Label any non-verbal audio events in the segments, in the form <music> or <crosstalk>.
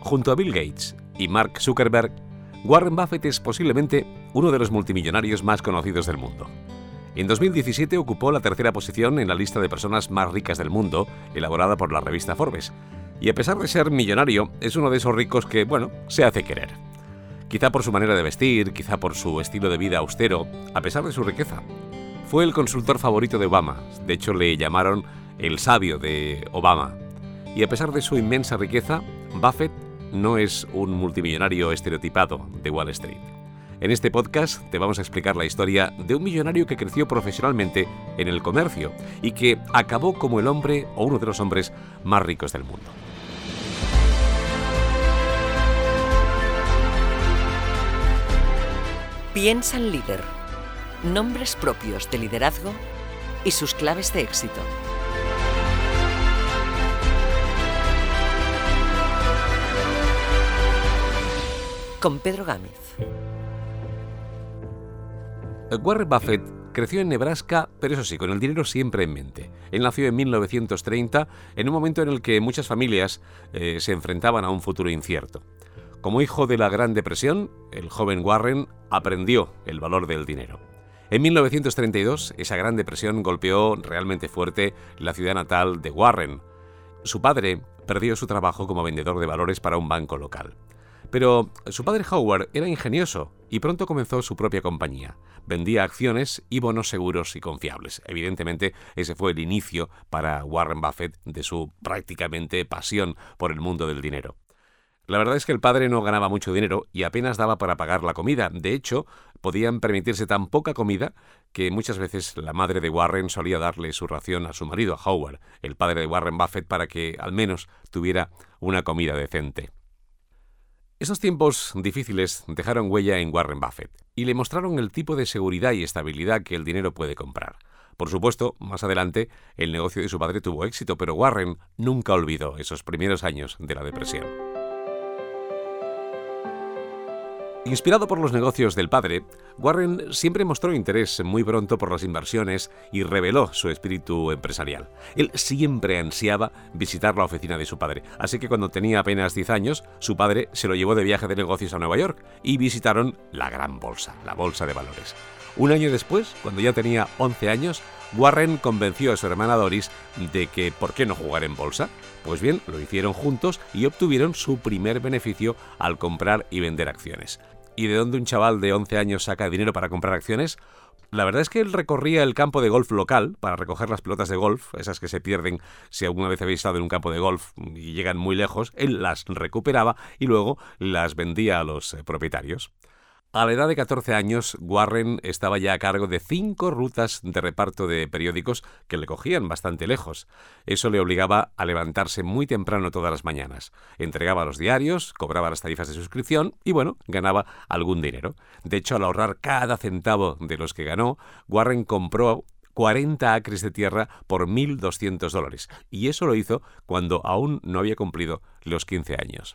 Junto a Bill Gates y Mark Zuckerberg, Warren Buffett es posiblemente uno de los multimillonarios más conocidos del mundo. En 2017 ocupó la tercera posición en la lista de personas más ricas del mundo, elaborada por la revista Forbes. Y a pesar de ser millonario, es uno de esos ricos que, bueno, se hace querer. Quizá por su manera de vestir, quizá por su estilo de vida austero, a pesar de su riqueza. Fue el consultor favorito de Obama, de hecho le llamaron el sabio de Obama. Y a pesar de su inmensa riqueza, Buffett no es un multimillonario estereotipado de Wall Street. En este podcast te vamos a explicar la historia de un millonario que creció profesionalmente en el comercio y que acabó como el hombre o uno de los hombres más ricos del mundo. Piensa en líder. Nombres propios de liderazgo y sus claves de éxito. Con Pedro Gámez. Warren Buffett creció en Nebraska, pero eso sí, con el dinero siempre en mente. Él nació en 1930, en un momento en el que muchas familias eh, se enfrentaban a un futuro incierto. Como hijo de la Gran Depresión, el joven Warren aprendió el valor del dinero. En 1932, esa Gran Depresión golpeó realmente fuerte la ciudad natal de Warren. Su padre perdió su trabajo como vendedor de valores para un banco local. Pero su padre Howard era ingenioso y pronto comenzó su propia compañía. Vendía acciones y bonos seguros y confiables. Evidentemente, ese fue el inicio para Warren Buffett de su prácticamente pasión por el mundo del dinero. La verdad es que el padre no ganaba mucho dinero y apenas daba para pagar la comida. De hecho, podían permitirse tan poca comida que muchas veces la madre de Warren solía darle su ración a su marido, Howard, el padre de Warren Buffett, para que al menos tuviera una comida decente. Esos tiempos difíciles dejaron huella en Warren Buffett y le mostraron el tipo de seguridad y estabilidad que el dinero puede comprar. Por supuesto, más adelante, el negocio de su padre tuvo éxito, pero Warren nunca olvidó esos primeros años de la depresión. Inspirado por los negocios del padre, Warren siempre mostró interés muy pronto por las inversiones y reveló su espíritu empresarial. Él siempre ansiaba visitar la oficina de su padre, así que cuando tenía apenas 10 años, su padre se lo llevó de viaje de negocios a Nueva York y visitaron la gran bolsa, la bolsa de valores. Un año después, cuando ya tenía 11 años, Warren convenció a su hermana Doris de que ¿por qué no jugar en bolsa? Pues bien, lo hicieron juntos y obtuvieron su primer beneficio al comprar y vender acciones. ¿Y de dónde un chaval de 11 años saca dinero para comprar acciones? La verdad es que él recorría el campo de golf local para recoger las pelotas de golf, esas que se pierden si alguna vez habéis estado en un campo de golf y llegan muy lejos, él las recuperaba y luego las vendía a los eh, propietarios. A la edad de 14 años, Warren estaba ya a cargo de cinco rutas de reparto de periódicos que le cogían bastante lejos. Eso le obligaba a levantarse muy temprano todas las mañanas. Entregaba los diarios, cobraba las tarifas de suscripción y, bueno, ganaba algún dinero. De hecho, al ahorrar cada centavo de los que ganó, Warren compró 40 acres de tierra por 1.200 dólares. Y eso lo hizo cuando aún no había cumplido los 15 años.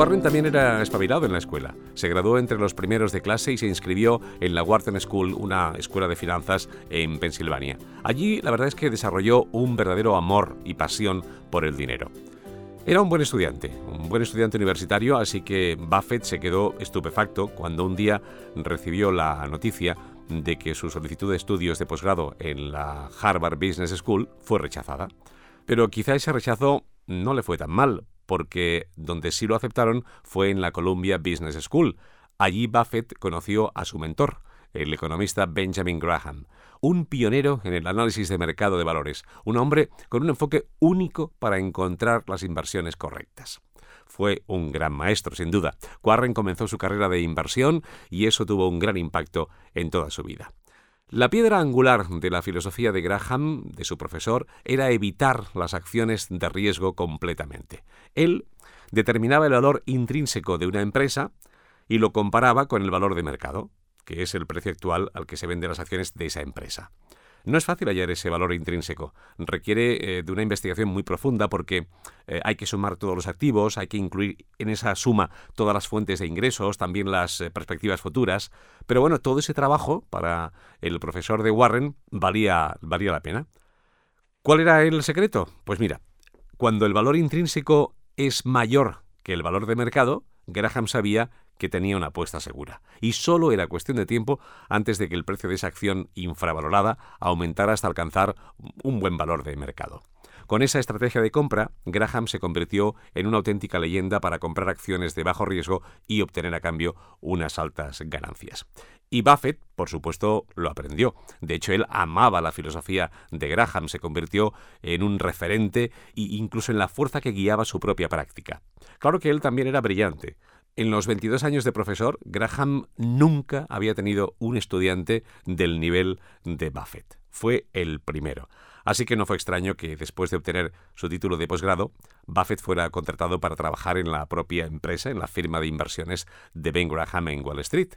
Warren también era espabilado en la escuela. Se graduó entre los primeros de clase y se inscribió en la Wharton School, una escuela de finanzas en Pensilvania. Allí la verdad es que desarrolló un verdadero amor y pasión por el dinero. Era un buen estudiante, un buen estudiante universitario, así que Buffett se quedó estupefacto cuando un día recibió la noticia de que su solicitud de estudios de posgrado en la Harvard Business School fue rechazada. Pero quizá ese rechazo no le fue tan mal, porque donde sí lo aceptaron fue en la Columbia Business School. Allí Buffett conoció a su mentor, el economista Benjamin Graham, un pionero en el análisis de mercado de valores, un hombre con un enfoque único para encontrar las inversiones correctas. Fue un gran maestro, sin duda. Warren comenzó su carrera de inversión y eso tuvo un gran impacto en toda su vida. La piedra angular de la filosofía de Graham, de su profesor, era evitar las acciones de riesgo completamente. Él determinaba el valor intrínseco de una empresa y lo comparaba con el valor de mercado, que es el precio actual al que se venden las acciones de esa empresa. No es fácil hallar ese valor intrínseco. Requiere eh, de una investigación muy profunda porque eh, hay que sumar todos los activos, hay que incluir en esa suma todas las fuentes de ingresos, también las eh, perspectivas futuras. Pero bueno, todo ese trabajo para el profesor de Warren valía, valía la pena. ¿Cuál era el secreto? Pues mira, Cuando el valor intrínseco es mayor que el valor de mercado, Graham sabía que tenía una apuesta segura, y solo era cuestión de tiempo antes de que el precio de esa acción infravalorada aumentara hasta alcanzar un buen valor de mercado. Con esa estrategia de compra, Graham se convirtió en una auténtica leyenda para comprar acciones de bajo riesgo y obtener a cambio unas altas ganancias. Y Buffett, por supuesto, lo aprendió. De hecho, él amaba la filosofía de Graham, se convirtió en un referente e incluso en la fuerza que guiaba su propia práctica. Claro que él también era brillante. En los 22 años de profesor, Graham nunca había tenido un estudiante del nivel de Buffett. Fue el primero. Así que no fue extraño que después de obtener su título de posgrado, Buffett fuera contratado para trabajar en la propia empresa, en la firma de inversiones de Ben Graham en Wall Street,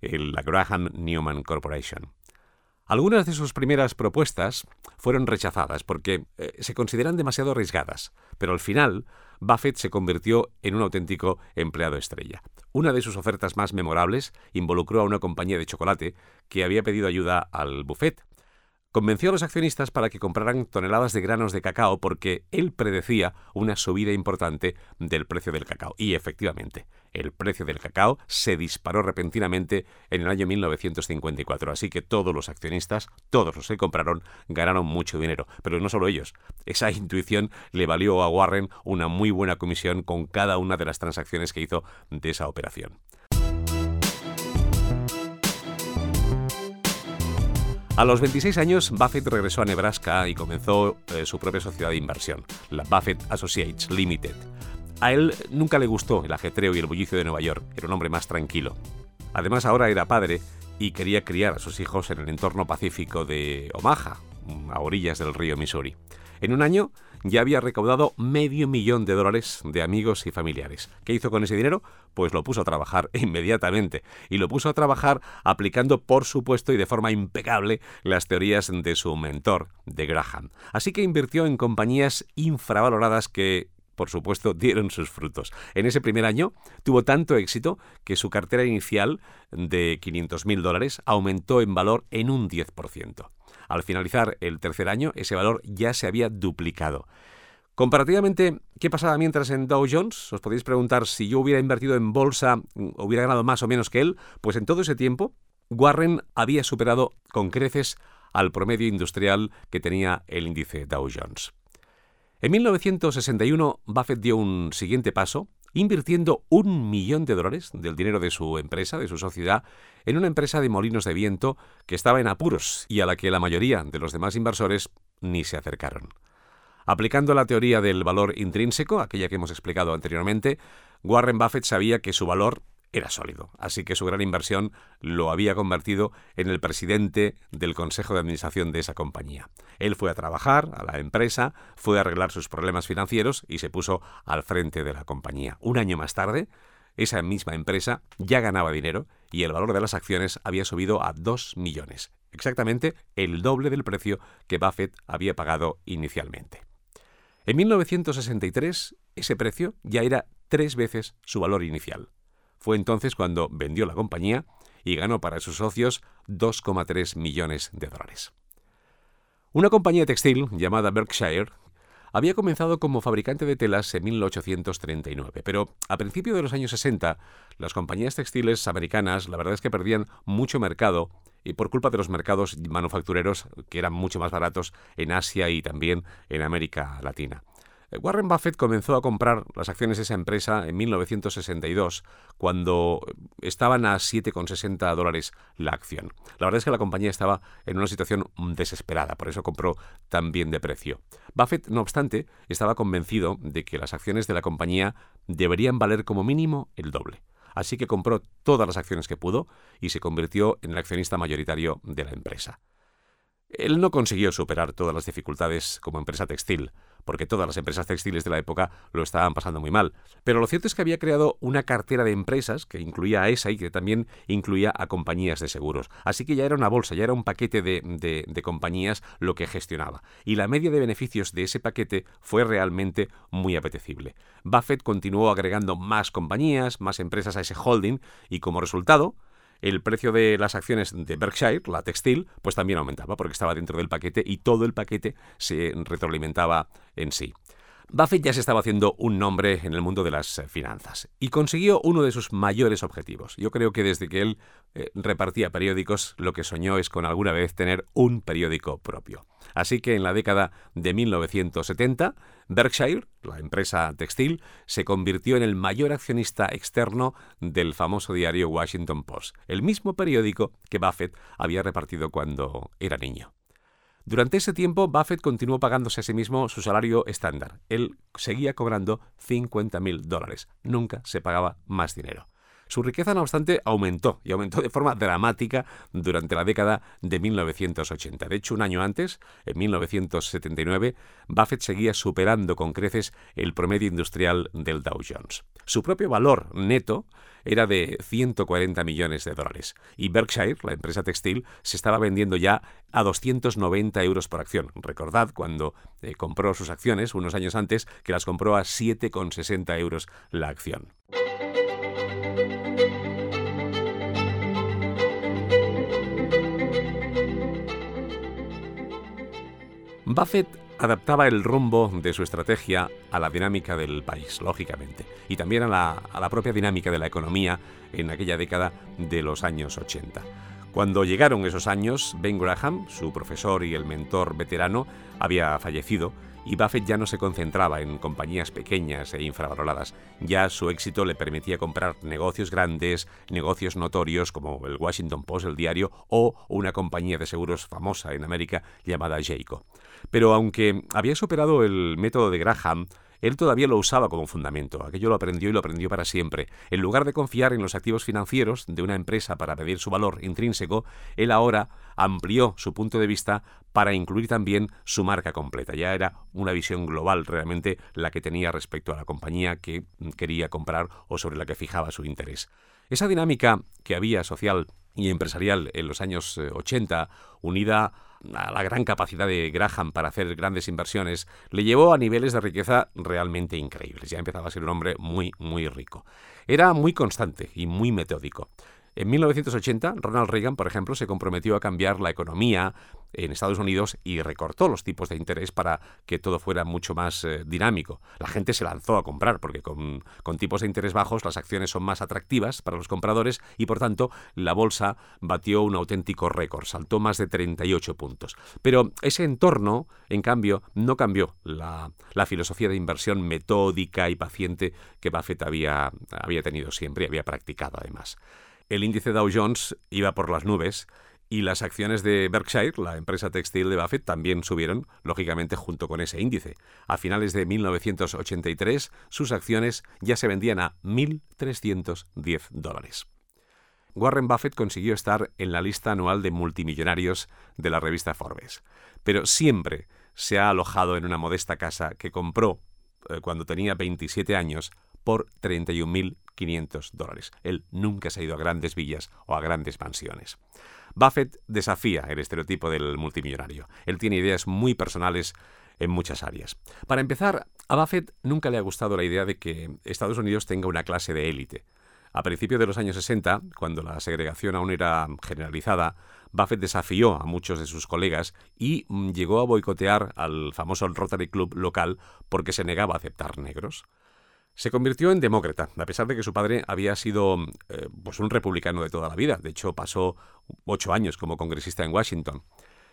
la Graham Newman Corporation. Algunas de sus primeras propuestas fueron rechazadas porque eh, se consideran demasiado arriesgadas, pero al final Buffett se convirtió en un auténtico empleado estrella. Una de sus ofertas más memorables involucró a una compañía de chocolate que había pedido ayuda al buffet Convenció a los accionistas para que compraran toneladas de granos de cacao porque él predecía una subida importante del precio del cacao. Y efectivamente, el precio del cacao se disparó repentinamente en el año 1954. Así que todos los accionistas, todos los que compraron, ganaron mucho dinero. Pero no solo ellos. Esa <laughs> intuición le valió a Warren una muy buena comisión con cada una de las transacciones que hizo de esa operación. A los 26 años, Buffett regresó a Nebraska y comenzó eh, su propia sociedad de inversión, la Buffett Associates Limited. A él nunca le gustó el ajetreo y el bullicio de Nueva York, era un hombre más tranquilo. Además, ahora era padre y quería criar a sus hijos en el entorno pacífico de Omaha, a orillas del río Missouri. En un año ya había recaudado medio millón de dólares de amigos y familiares. ¿Qué hizo con ese dinero? Pues lo puso a trabajar <laughs> inmediatamente. Y lo puso a trabajar aplicando, por supuesto, y de forma impecable, las teorías de su mentor, de Graham. Así que invirtió en compañías infravaloradas que por supuesto, <laughs> dieron sus frutos. En ese primer año tuvo tanto éxito que su cartera inicial de 500.000 dólares aumentó en valor en un 10%. Al finalizar el tercer año, ese valor ya se había duplicado. Comparativamente, ¿qué pasaba mientras en Dow Jones? Os podéis preguntar si yo hubiera invertido en bolsa, hubiera ganado más o menos que él. Pues en todo ese tiempo, Warren había superado con creces al promedio industrial que tenía el índice Dow Jones. En 1961, Buffett dio un siguiente paso invirtiendo un millón de dólares del dinero de su empresa, de su sociedad, en una empresa de molinos de viento que estaba en apuros y a la que la mayoría de los demás inversores ni se acercaron. Aplicando la teoría del valor intrínseco, aquella que hemos explicado anteriormente, Warren Buffett sabía que su valor era sólido, así que su gran inversión lo había convertido en el presidente del consejo de administración de esa compañía. Él fue a trabajar a la empresa, fue a arreglar sus problemas financieros y se puso al frente de la compañía. Un año más tarde, esa misma empresa ya ganaba dinero y el valor de las acciones había subido a 2 millones, exactamente el doble del precio que Buffett había pagado inicialmente. En 1963, ese precio ya era tres veces su valor inicial. Fue entonces cuando vendió la compañía y ganó para sus socios 2,3 millones de dólares. Una compañía textil llamada Berkshire había comenzado como fabricante de telas en 1839, pero a principios de los años 60 las compañías textiles americanas la verdad es que perdían mucho mercado y por culpa de los mercados manufactureros que eran mucho más baratos en Asia y también en América Latina. Warren Buffett comenzó a comprar las acciones de esa empresa en 1962, cuando estaban a 7,60 dólares la acción. La verdad es que la compañía estaba en una situación desesperada, por eso compró tan bien de precio. Buffett, no obstante, estaba convencido de que las acciones de la compañía deberían valer como mínimo el doble. Así que compró todas las acciones que pudo y se convirtió en el accionista mayoritario de la empresa. Él no consiguió superar todas las dificultades como empresa textil, porque todas las empresas textiles de la época lo estaban pasando muy mal. Pero lo cierto es que había creado una cartera de empresas que incluía a esa y que también incluía a compañías de seguros. Así que ya era una bolsa, ya era un paquete de, de compañías lo que gestionaba. Y la media de beneficios de ese paquete fue realmente muy apetecible. Buffett continuó agregando más compañías, más empresas a ese holding y como resultado, el precio de las acciones de Berkshire, la textil, pues también aumentaba porque estaba dentro del paquete y todo el paquete se retroalimentaba en sí. Buffett ya se estaba haciendo un nombre en el mundo de las finanzas y consiguió uno de sus mayores objetivos. Yo creo que desde que él eh, repartía periódicos, lo que soñó es con alguna vez tener un periódico propio. Así que en la década de 1970, Berkshire, la empresa textil, se convirtió en el mayor accionista externo del famoso diario Washington Post, el mismo periódico que Buffett había repartido cuando era niño. Durante ese tiempo, Buffett continuó pagándose a sí mismo su salario estándar. Él seguía cobrando 50 mil dólares. Nunca se pagaba más dinero. Su riqueza, no obstante, aumentó y aumentó de forma dramática durante la década de 1980. De hecho, un año antes, en 1979, Buffett seguía superando con creces el promedio industrial del Dow Jones. Su propio valor neto era de 140 millones de dólares y Berkshire, la empresa textil, se estaba vendiendo ya a 290 euros por acción. Recordad cuando eh, compró sus acciones unos años antes que las compró a 7,60 euros la acción. Buffett adaptaba el rumbo de su estrategia a la dinámica del país, lógicamente, y también a la, propia dinámica de la economía en aquella década de los años 80. Cuando llegaron esos años, Ben Graham, su profesor y el mentor veterano, había fallecido y Buffett ya no se concentraba en compañías pequeñas e infravaloradas. Ya su éxito le permitía comprar negocios grandes, negocios notorios como el Washington Post, el diario, o una compañía de seguros famosa en América llamada Jayco. Pero aunque había superado el método de Graham, él todavía lo usaba como fundamento, aquello lo aprendió y lo aprendió para siempre. En lugar de confiar en los activos financieros de una empresa para medir su valor intrínseco, él ahora amplió su punto de vista para incluir también su marca completa. Ya era una visión global realmente la que tenía respecto a la compañía que quería comprar o sobre la que fijaba su interés. Esa dinámica que había social y empresarial en los años 80, eh, unida a la gran capacidad de Graham para hacer grandes inversiones, le llevó a niveles de riqueza realmente increíbles. Ya empezaba a ser un hombre muy, muy rico. Era muy constante y muy metódico. En 1980, Ronald Reagan, por ejemplo, se comprometió a cambiar la economía en Estados Unidos y recortó los tipos de interés para que todo fuera mucho más eh, dinámico. La gente se lanzó a comprar porque con, tipos de interés bajos las acciones son más atractivas para los compradores y por tanto la bolsa batió un auténtico récord, saltó más de 38 puntos. Pero ese entorno, en cambio, no cambió la, filosofía de inversión metódica y paciente que Buffett había, había tenido siempre y había practicado además el índice Dow Jones iba por las nubes y las acciones de Berkshire, la empresa textil de Buffett, también subieron, lógicamente, junto con ese índice. A finales de 1983, sus acciones ya se vendían a 1.310 dólares. Warren Buffett consiguió estar en la lista anual de multimillonarios de la revista Forbes, pero siempre se ha alojado en una modesta casa que compró eh, cuando tenía 27 años por 31.500 dólares. Él nunca se ha ido a grandes villas o a grandes mansiones. Buffett desafía el estereotipo del multimillonario. Él tiene ideas muy personales en muchas áreas. Para empezar, a Buffett nunca le ha gustado la idea de que Estados Unidos tenga una clase de élite. A principios de los años 60, cuando la segregación aún era generalizada, Buffett desafió a muchos de sus colegas y mm, llegó a boicotear al famoso Rotary Club local porque se negaba a aceptar negros. Se convirtió en demócrata, a pesar de que su padre había sido eh, pues un republicano de toda la vida. De hecho, pasó ocho años como congresista en Washington.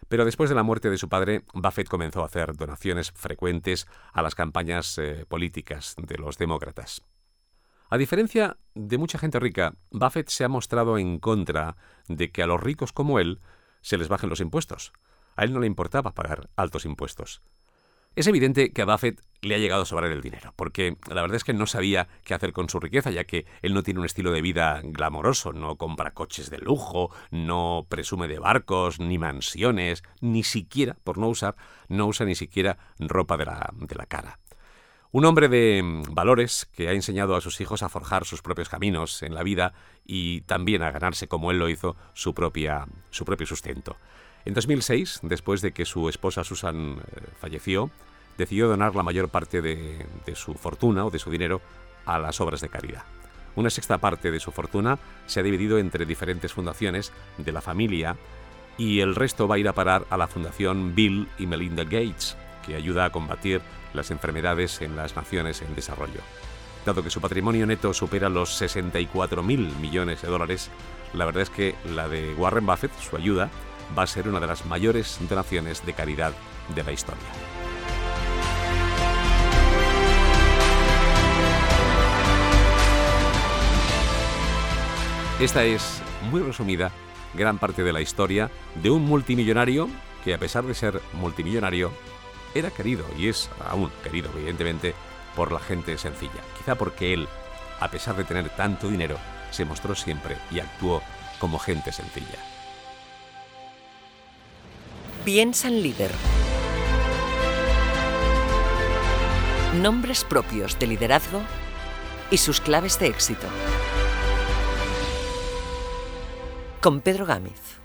Pero después de la muerte de su padre, Buffett comenzó a hacer donaciones frecuentes a las campañas eh, políticas de los demócratas. A diferencia de mucha gente rica, Buffett se ha mostrado en contra de que a los ricos como él se les bajen los impuestos. A él no le importaba pagar altos impuestos. Es evidente que a Buffett le ha llegado a sobrar el dinero, porque la verdad es que no sabía qué hacer con su riqueza, ya que él no tiene un estilo de vida glamoroso, no compra coches de lujo, no presume de barcos, ni mansiones, ni siquiera, por no usar, no usa ni siquiera ropa de la, de la cara. Un hombre de mm, valores que ha enseñado a sus hijos a forjar sus propios caminos en la vida y también a ganarse, como él lo hizo, su, propia, su propio sustento. En 2006, después de que su esposa Susan eh, falleció, decidió donar la mayor parte de, su fortuna o de su dinero a las obras de caridad. Una sexta parte de su fortuna se ha dividido entre diferentes fundaciones de la familia y el resto va a ir a parar a la fundación Bill y Melinda Gates, que ayuda a combatir las enfermedades en las naciones en desarrollo. Dado que su patrimonio neto supera los 64.000 millones de dólares, la verdad es que la de Warren Buffett, su ayuda, va a ser una de las mayores donaciones de caridad de la historia. Esta es, muy resumida, gran parte de la historia de un multimillonario que a pesar de ser multimillonario, era querido y es aún querido, evidentemente, por la gente sencilla. Quizá porque él, a pesar de tener tanto dinero, se mostró siempre y actuó como gente sencilla. Piensa en líder. Nombres propios de liderazgo y sus claves de éxito. Con Pedro Gámez.